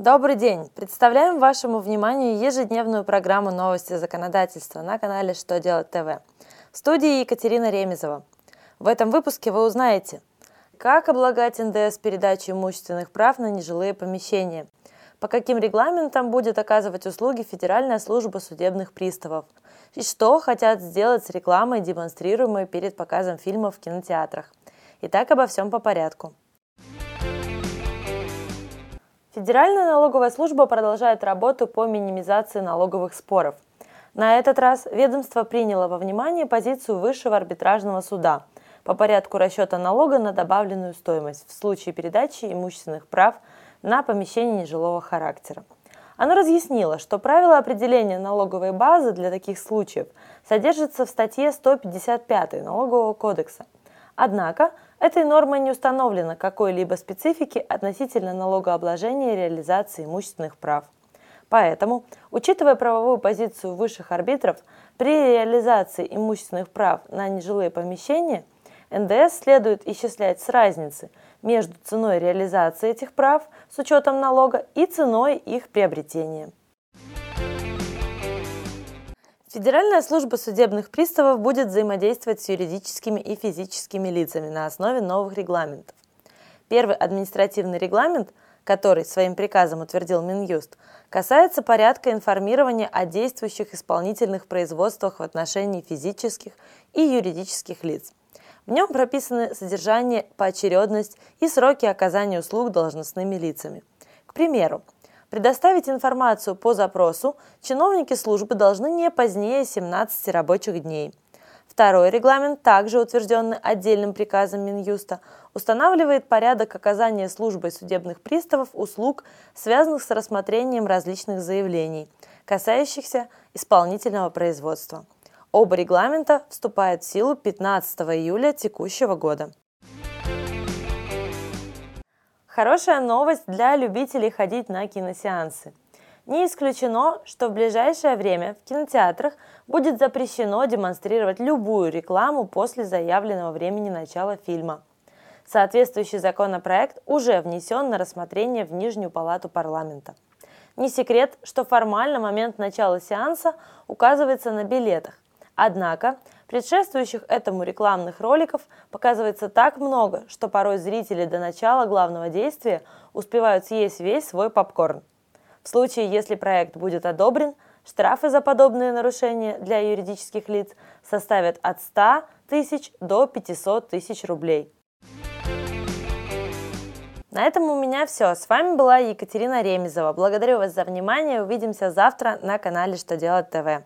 Добрый день! Представляем вашему вниманию ежедневную программу новости законодательства на канале «Что делать ТВ». В студии Екатерина Ремезова. В этом выпуске вы узнаете, как облагать НДС передачей имущественных прав на нежилые помещения, по каким регламентам будет оказывать услуги Федеральная служба судебных приставов – и что хотят сделать с рекламой, демонстрируемой перед показом фильмов в кинотеатрах. Итак, обо всем по порядку. Федеральная налоговая служба продолжает работу по минимизации налоговых споров. На этот раз ведомство приняло во внимание позицию Высшего арбитражного суда по порядку расчета налога на добавленную стоимость в случае передачи имущественных прав на помещение нежилого характера. Оно разъяснило, что правило определения налоговой базы для таких случаев содержится в статье 155 Налогового кодекса. Однако этой нормой не установлено какой-либо специфики относительно налогообложения и реализации имущественных прав. Поэтому, учитывая правовую позицию высших арбитров, при реализации имущественных прав на нежилые помещения НДС следует исчислять с разницы – между ценой реализации этих прав с учетом налога и ценой их приобретения. Федеральная служба судебных приставов будет взаимодействовать с юридическими и физическими лицами на основе новых регламентов. Первый административный регламент, который своим приказом утвердил Минюст, касается порядка информирования о действующих исполнительных производствах в отношении физических и юридических лиц – в нем прописаны содержание, поочередность и сроки оказания услуг должностными лицами. К примеру, предоставить информацию по запросу чиновники службы должны не позднее 17 рабочих дней. Второй регламент, также утвержденный отдельным приказом Минюста, устанавливает порядок оказания службой судебных приставов услуг, связанных с рассмотрением различных заявлений, касающихся исполнительного производства. Оба регламента вступают в силу 15 июля текущего года. Хорошая новость для любителей ходить на киносеансы. Не исключено, что в ближайшее время в кинотеатрах будет запрещено демонстрировать любую рекламу после заявленного времени начала фильма. Соответствующий законопроект уже внесен на рассмотрение в Нижнюю палату парламента. Не секрет, что формально момент начала сеанса указывается на билетах, Однако предшествующих этому рекламных роликов показывается так много, что порой зрители до начала главного действия успевают съесть весь свой попкорн. В случае, если проект будет одобрен, штрафы за подобные нарушения для юридических лиц составят от 100 тысяч до 500 тысяч рублей. На этом у меня все. С вами была Екатерина Ремезова. Благодарю вас за внимание. Увидимся завтра на канале Что делать ТВ.